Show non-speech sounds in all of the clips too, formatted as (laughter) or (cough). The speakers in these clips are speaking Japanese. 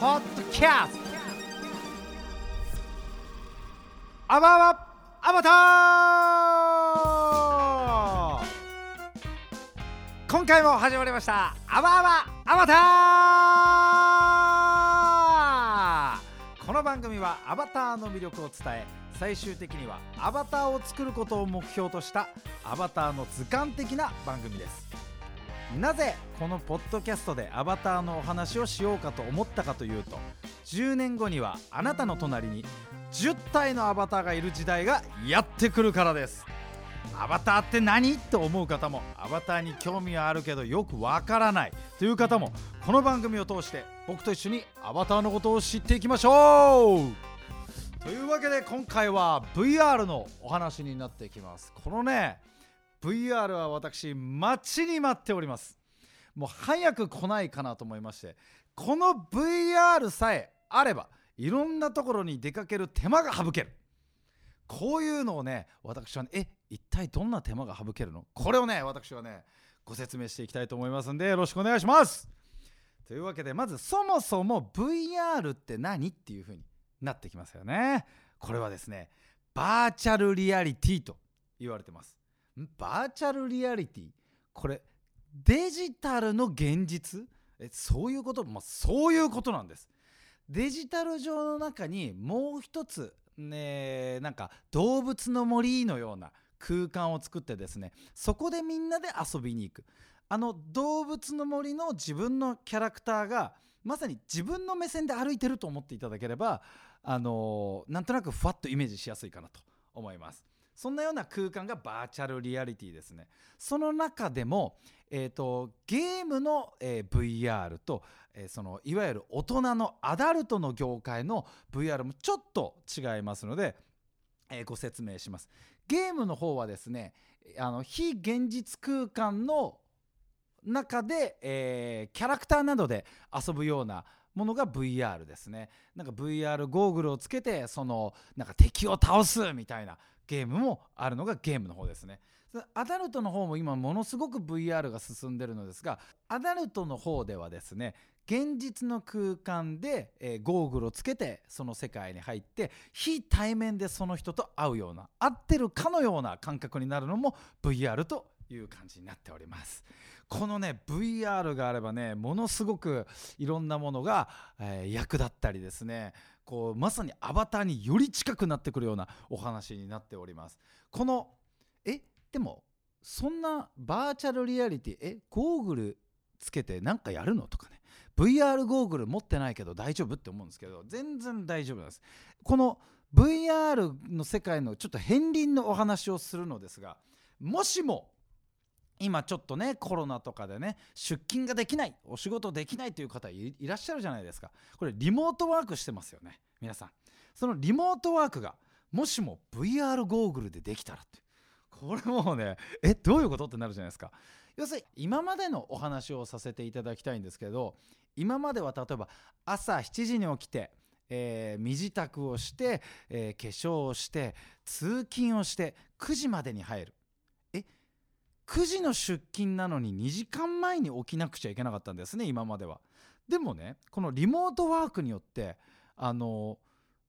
ポッドキャスト。アバアバアバター。今回も始まりました。アバアバアバター。この番組はアバターの魅力を伝え最終的にはアバターを作ることを目標としたアバターの図鑑的な番組です。なぜこのポッドキャストでアバターのお話をしようかと思ったかというと10年後にはあなたの隣に10体のアバターがいる時代がやってくるからです。アバターって何？と思う方もアバターに興味はあるけどよくわからない。という方もこの番組を通して僕と一緒にアバターのことを知っていきましょう。というわけで今回は VR のお話になっていきます。このね VR は私待ちに待っております。もう早く来ないかなと思いましてこの VR さえあればいろんなところに出かける手間が省ける。こういうのをね私はねえ一体どんな手間が省けるの？これをね私はねご説明していきたいと思いますんでよろしくお願いします。というわけでまずそもそも VR って何っていう風になってきますよね。これはですねバーチャルリアリティと言われてます。バーチャルリアリティ。これデジタルの現実？えそういうこと？まあそういうことなんです。デジタル上の中にもう一つねなんか動物の森のような空間を作ってですねそこでみんなで遊びに行く。あの動物の森の自分のキャラクターがまさに自分の目線で歩いてると思っていただければあのー、なんとなくふわっとイメージしやすいかなと思います。そんなような空間がバーチャルリアリティですね。その中でも、えーと、ゲームの、えー、VR と、えー、そのいわゆる大人のアダルトの業界の VR もちょっと違いますので、えー、ご説明します。ゲームの方はですねあの非現実空間の中で、えー、キャラクターなどで遊ぶようなものが VR ですね。なんか VR ゴーグルをつけてそのなんか敵を倒すみたいなゲームもあるのがゲームの方ですね。アダルトの方も今ものすごく VR が進んでるのですがアダルトの方ではですね現実の空間で、えー、ゴーグルをつけてその世界に入って非対面でその人と会うような合ってるかのような感覚になるのも VR という感じになっております。このね VR があればねものすごくいろんなものが、えー、役立ったりですねこうまさにアバターにより近くなってくるようなお話になっております。このえでもそんなバーチャルリアリティえゴーグルつけてなんかやるのとかね。VR ゴーグル持ってないけど大丈夫って思うんですけど全然大丈夫なんです。この VR の世界のちょっと片鱗のお話をするのですがもしも今ちょっとねコロナとかでね出勤ができないお仕事できないという方いらっしゃるじゃないですか。これリモートワークしてますよね皆さん。そのリモートワークがもしも VR ゴーグルでできたらって。これもうねえどういうことってなるじゃないですか。要するに今までのお話をさせていただきたいんですけど今までは例えば朝7時に起きてえー、身支度をして、えー、化粧をして通勤をして9時までに入る。9時の出勤なのに2時間前に起きなくちゃいけなかったんですね今までは。でもねこのリモートワークによってあの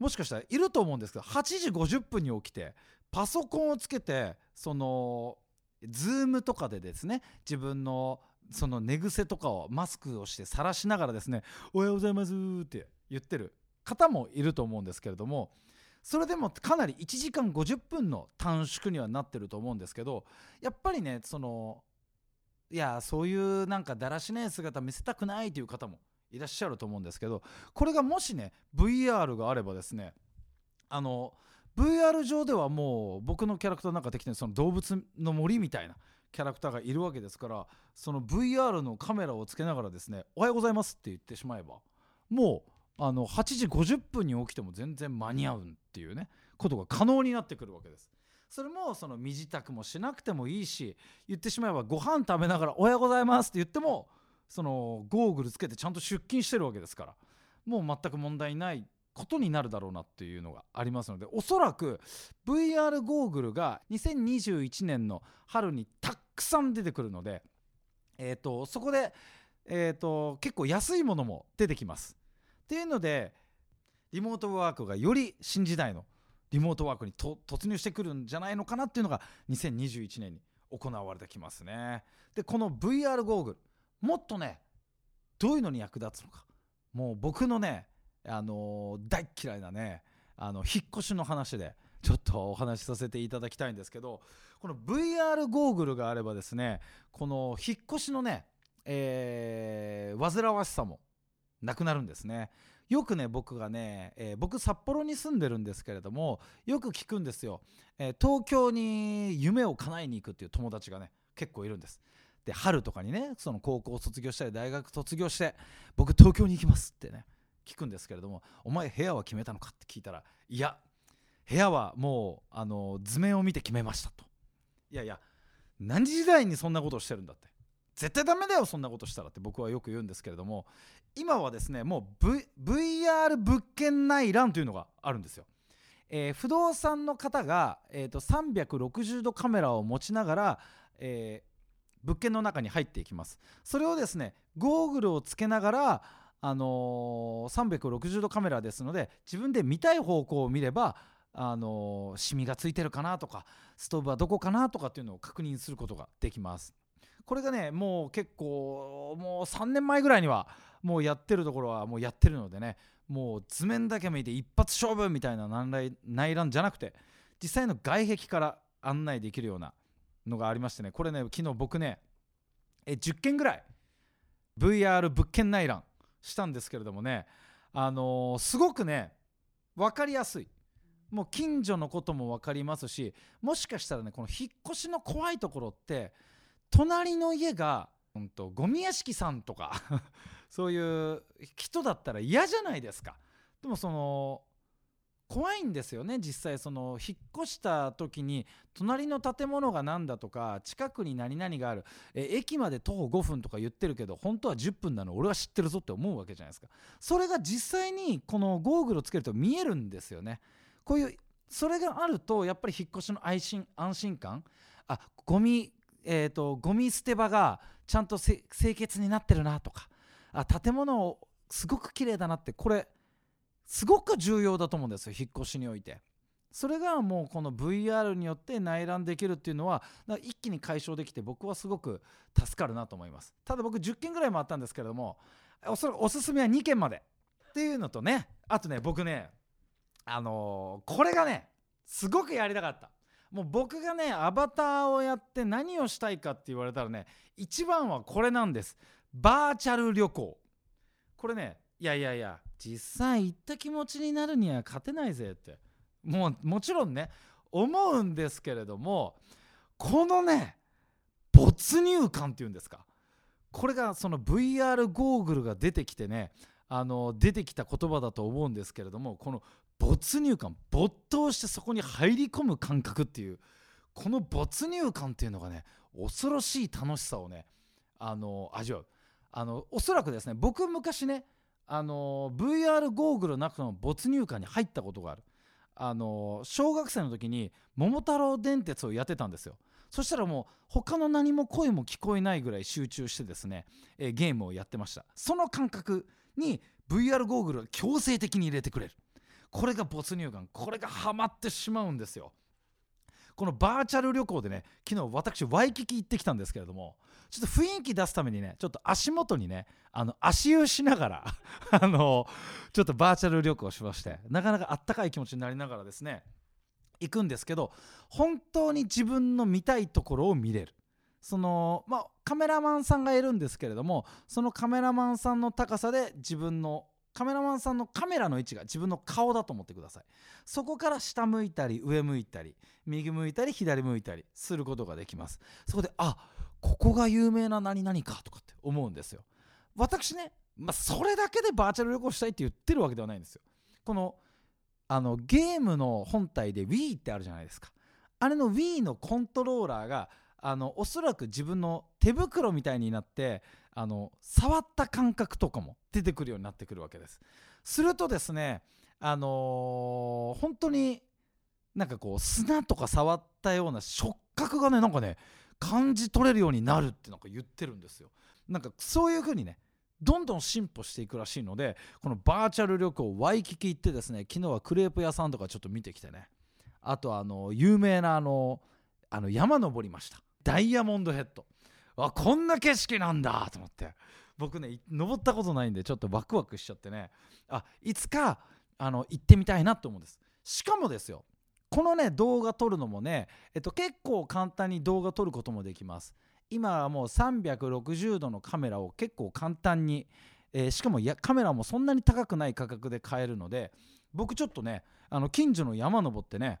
もしかしたらいると思うんですけど8時50分に起きてパソコンをつけてその Zoom とかでですね自分のその寝癖とかをマスクをして晒しながらですね「おはようございます」って言ってる方もいると思うんですけれどもそれでもかなり1時間50分の短縮にはなってると思うんですけどやっぱりねそのいやそういうなんかだらしない姿見せたくないという方もいらっしゃると思うんですけどこれがもしね VR があればですねあの VR 上ではもう僕のキャラクターの中できてその動物の森みたいなキャラクターがいるわけですからその VR のカメラをつけながらですね「おはようございます」って言ってしまえばもうあの8時50分に起きても全然間に合うっていうねことが可能になってくるわけです。それもその身支度もしなくてもいいし言ってしまえばご飯食べながら「おはようございます」って言ってもそのゴーグルつけてちゃんと出勤してるわけですからもう全く問題ないことになるだろうなっていうのがありますのでおそらく VR ゴーグルが2021年の春にたくさん出てくるので、えと、そこで、えと結構安いものも出てきます。っていうのでリモートワークがより新時代のリモートワークに突入してくるんじゃないのかなっていうのが2021年に行われてきますね。でこの VR ゴーグルもっとねどういうのに役立つのか。もう僕のねあのー、大嫌いなねあの引っ越しの話でちょっとお話しさせていただきたいんですけどこの VR ゴーグルがあればですねこの引っ越しのね、えー、煩わしさもなくなるんですね。よくね僕がね、えー、僕札幌に住んでるんですけれどもよく聞くんですよ、えー、東京に夢を叶えに行くっていう友達がね結構いるんです。で春とかにねその高校卒業したり大学卒業して僕東京に行きますってね聞くんですけれどもお前部屋は決めたのかって聞いたらいや部屋はもうあの図面を見て決めましたと。いやいや何時代にそんなことをしてるんだって。絶対ダメだよそんなことしたらって僕はよく言うんですけれども今はですねもう、v、VR 物件内覧というのがあるんですよ、えー、不動産の方が、えーと、360度カメラを持ちながら、えー、物件の中に入っていきます。それをですねゴーグルをつけながらあのー、360度カメラですので自分で見たい方向を見ればあのシミがついてるかなとかストーブはどこかなとかっていうのを確認することができます。これがねもう結構もう3年前ぐらいにはもうやってるところはもうやってるのでねもう図面だけ見て一発勝負みたいな内覧じゃなくて実際の外壁から案内できるようなのがありましてねこれね昨日僕ねえ10件ぐらい VR 物件内覧したんですけれどもねあのー、すごくね分かりやすい。もう近所のことも分かりますしもしかしたらねこの引っ越しの怖いところって隣の家が、うんと、ゴミ屋敷さんとか (laughs) そういう人だったら嫌じゃないですか。でもその怖いんですよね。実際その引っ越した時に隣の建物が何だとか近くに何々がある。え駅まで徒歩5分とか言ってるけど本当は10分なの俺は知ってるぞって思うわけじゃないですか。それが実際にこのゴーグルをつけると見えるんですよね。こういうそれがあるとやっぱり引っ越しの安心安心感。あゴミえーと、ゴミ捨て場がちゃんと清潔になってるなとか。あ建物すごく綺麗だなってこれすごく重要だと思うんですよ引っ越しにおいて。それがもうこの VR によって内覧できるっていうのは一気に解消できて僕はすごく助かるなと思います。ただ僕10件ぐらい回ったんですけれどもおそらくおすすめは2件までっていうのとねあとね僕ねあのー、これがねすごくやりたかった。もう僕がねアバターをやって何をしたいかって言われたらね一番はこれなんです。バーチャル旅行。これねいやいやいや実際行った気持ちになるには勝てないぜって。もうもちろんね思うんですけれどもこのね没入感っていうんですか。これがその VR ゴーグルが出てきてねあの出てきた言葉だと思うんですけれどもこの没入感没頭してそこに入り込む感覚っていうこの没入感っていうのがね恐ろしい楽しさをねあの味わう。あのおそらくですね僕昔ねあの VR ゴーグルなくの没入感に入ったことがある。あの小学生の時に「桃太郎電鉄」をやってたんですよ。そしたらもう他の何も声も聞こえないぐらい集中してですね、えゲームをやってました。その感覚に VR ゴーグルを強制的に入れてくれる。これが没入感これがハマってしまうんですよ。このバーチャル旅行でね昨日私ワイキキ行ってきたんですけれどもちょっと雰囲気出すためにねちょっと足元にねあの足湯しながら (laughs) あのちょっとバーチャル旅行しましてなかなかあったかい気持ちになりながらですね行くんですけど本当に自分の見たいところを見れる。そのまあカメラマンさんがいるんですけれどもそのカメラマンさんの高さで自分のカメラマンさんのカメラの位置が自分の顔だと思ってください。そこから下向いたり上向いたり右向いたり左向いたりすることができます。そこであここが有名な何々かとかって思うんですよ。私ね、まあ、それだけでバーチャル旅行したいって言ってるわけではないんですよ。このあのゲームの本体で Wii ってあるじゃないですか。あれの Wii のコントローラーがあのおそらく自分の手袋みたいになってあの触った感覚とかも出てくるようになってくるわけです。するとですねあのー、本当になんかこう砂とか触ったような触覚がねなんかね感じ取れるようになるってなんか言ってるんですよ。なんかそういう風にねどんどん進歩していくらしいのでこのバーチャル旅行ワイキキ行ってですね昨日はクレープ屋さんとかちょっと見てきてね。あとあの有名なあのあの山登りました。ダイヤモンドヘッド。あこんな景色なんだと思って。僕ね登ったことないんでちょっとワクワクしちゃってね。あいつかあの行ってみたいなと思うんです。しかもですよこのね動画撮るのもね、えっと、結構簡単に動画撮ることもできます。今はもう360度のカメラを結構簡単に、えー、しかもやカメラもそんなに高くない価格で買えるので僕ちょっとねあの近所の山登ってね、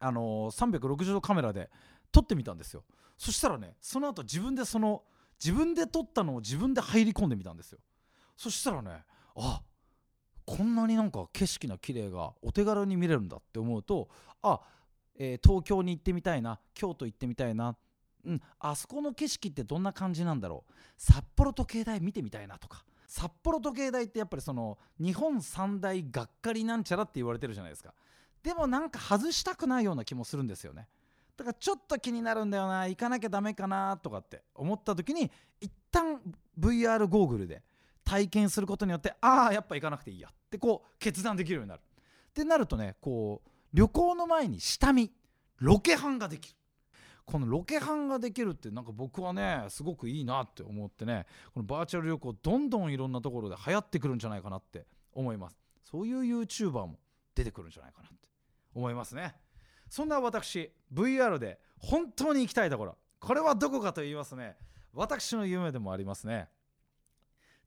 あのー、360度カメラで撮ってみたんですよ。そしたらねその後自分でその自分で撮ったのを自分で入り込んでみたんですよ。そしたらねあこんなになんか景色の綺麗がお手軽に見れるんだって思うとあ、えー、東京に行ってみたいな京都行ってみたいなうん、あそこの景色ってどんな感じなんだろう札幌時計台見てみたいなとか札幌時計台ってやっぱりその日本三大がっかりなんちゃらって言われてるじゃないですか。でもなんか外したくないような気もするんですよね。だからちょっと気になるんだよな行かなきゃダメかなとかって思った時に一旦 VR ゴーグルで体験することによってああやっぱ行かなくていいやってこう決断できるようになる。ってなるとねこう旅行の前に下見ロケハンができる。このロケハンができるってなんか僕はねすごくいいなって思ってねこのバーチャル旅行どんどんいろんなところで流行ってくるんじゃないかなって思います。そういう YouTuber も出てくるんじゃないかなって思いますね。そんな私 VR で本当に行きたいところ。これはどこかと言いますね。私の夢でもありますね。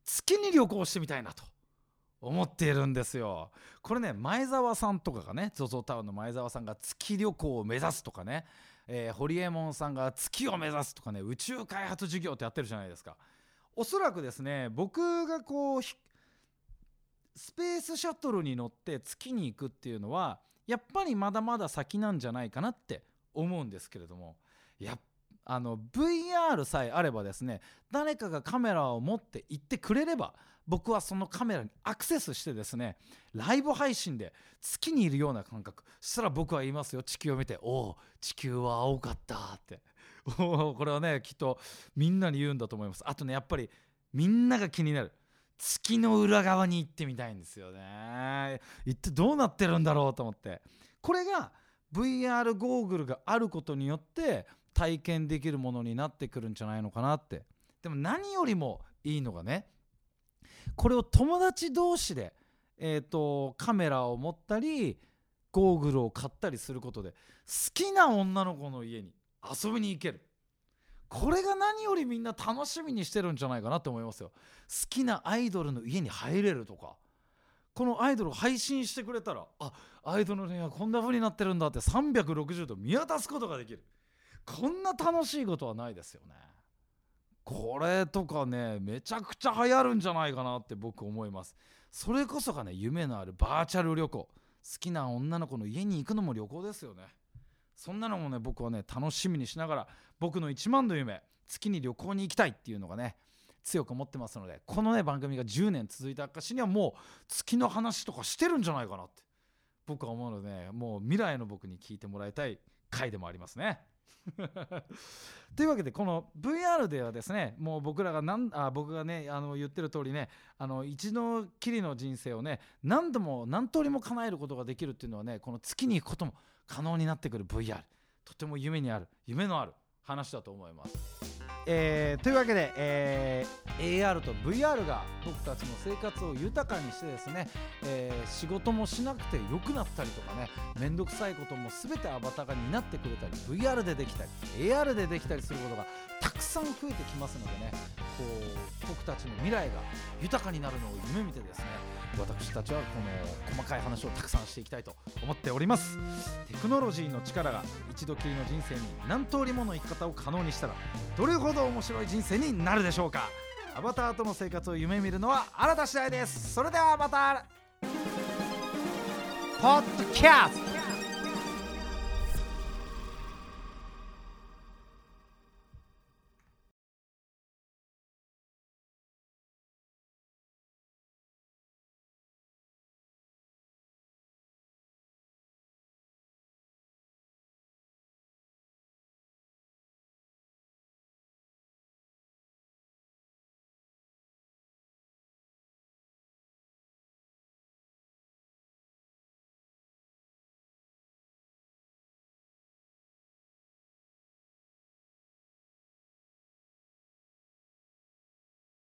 月に旅行してみたいなと思っているんですよ。これね前澤さんとかがね ZOZO タウンの前澤さんが月旅行を目指すとかねえー、ホリエモンさんが月を目指すとかね宇宙開発事業ってやってるじゃないですか。おそらくですね僕がこうスペースシャトルに乗って月に行くっていうのはやっぱりまだまだ先なんじゃないかなって思うんですけれども。やあの VR さえあればですね誰かがカメラを持って行ってくれれば僕はそのカメラにアクセスしてですねライブ配信で月にいるような感覚。そしたら僕は言いますよ地球を見て「おお地球は青かった」って。(laughs) これはねきっとみんなに言うんだと思います。あとねやっぱりみんなが気になる。月の裏側に行ってみたいんですよね。行ってどうなってるんだろうと思って。これが VR ゴーグルがあることによって体験できるものになってくるんじゃないのかなって。でも何よりもいいのがねこれを友達同士で、えーと、カメラを持ったりゴーグルを買ったりすることで好きな女の子の家に遊びに行ける。これが何よりみんな楽しみにしてるんじゃないかなと思いますよ。好きなアイドルの家に入れるとか。このアイドルを配信してくれたらあアイドルの部屋こんな風になってるんだって360度見渡すことができる。こんな楽しいことはないですよね。これとかねめちゃくちゃ流行るんじゃないかなって僕思います。それこそがね夢のあるバーチャル旅行。好きな女の子の家に行くのも旅行ですよね。そんなのもね僕はね楽しみにしながら僕の一番の夢月に旅行に行きたいっていうのがね強く思ってますのでこのね番組が10年続いた証にはもう月の話とかしてるんじゃないかなって僕は思うので、ね、もう未来の僕に聞いてもらいたい回でもありますね。(laughs) というわけでこの VR ではですねもう僕らがなんあ僕がねあの言ってる通りねあの一度きりの人生をね何度も何通りも叶えることができるっていうのはねこの月に行くことも可能になってくる VR とても夢にある夢のある話だと思います。えー、というわけで、えー、AR と VR が僕たちの生活を豊かにしてですね、えー、仕事もしなくて良くなったりとかね面倒くさいことも全てアバターが担ってくれたり VR でできたり AR でできたりすることがたくさん増えてきますのでねこう僕たちの未来が豊かになるのを夢見てですね私たちはこの細かい話をたくさんしていきたいと思っております。テクノロジーの力が一度きりの人生に何通りもの生き方を可能にしたらどれほど面白い人生になるでしょうか。アバターとの生活を夢見るのはあなた次第です。それではまたポッドキャスト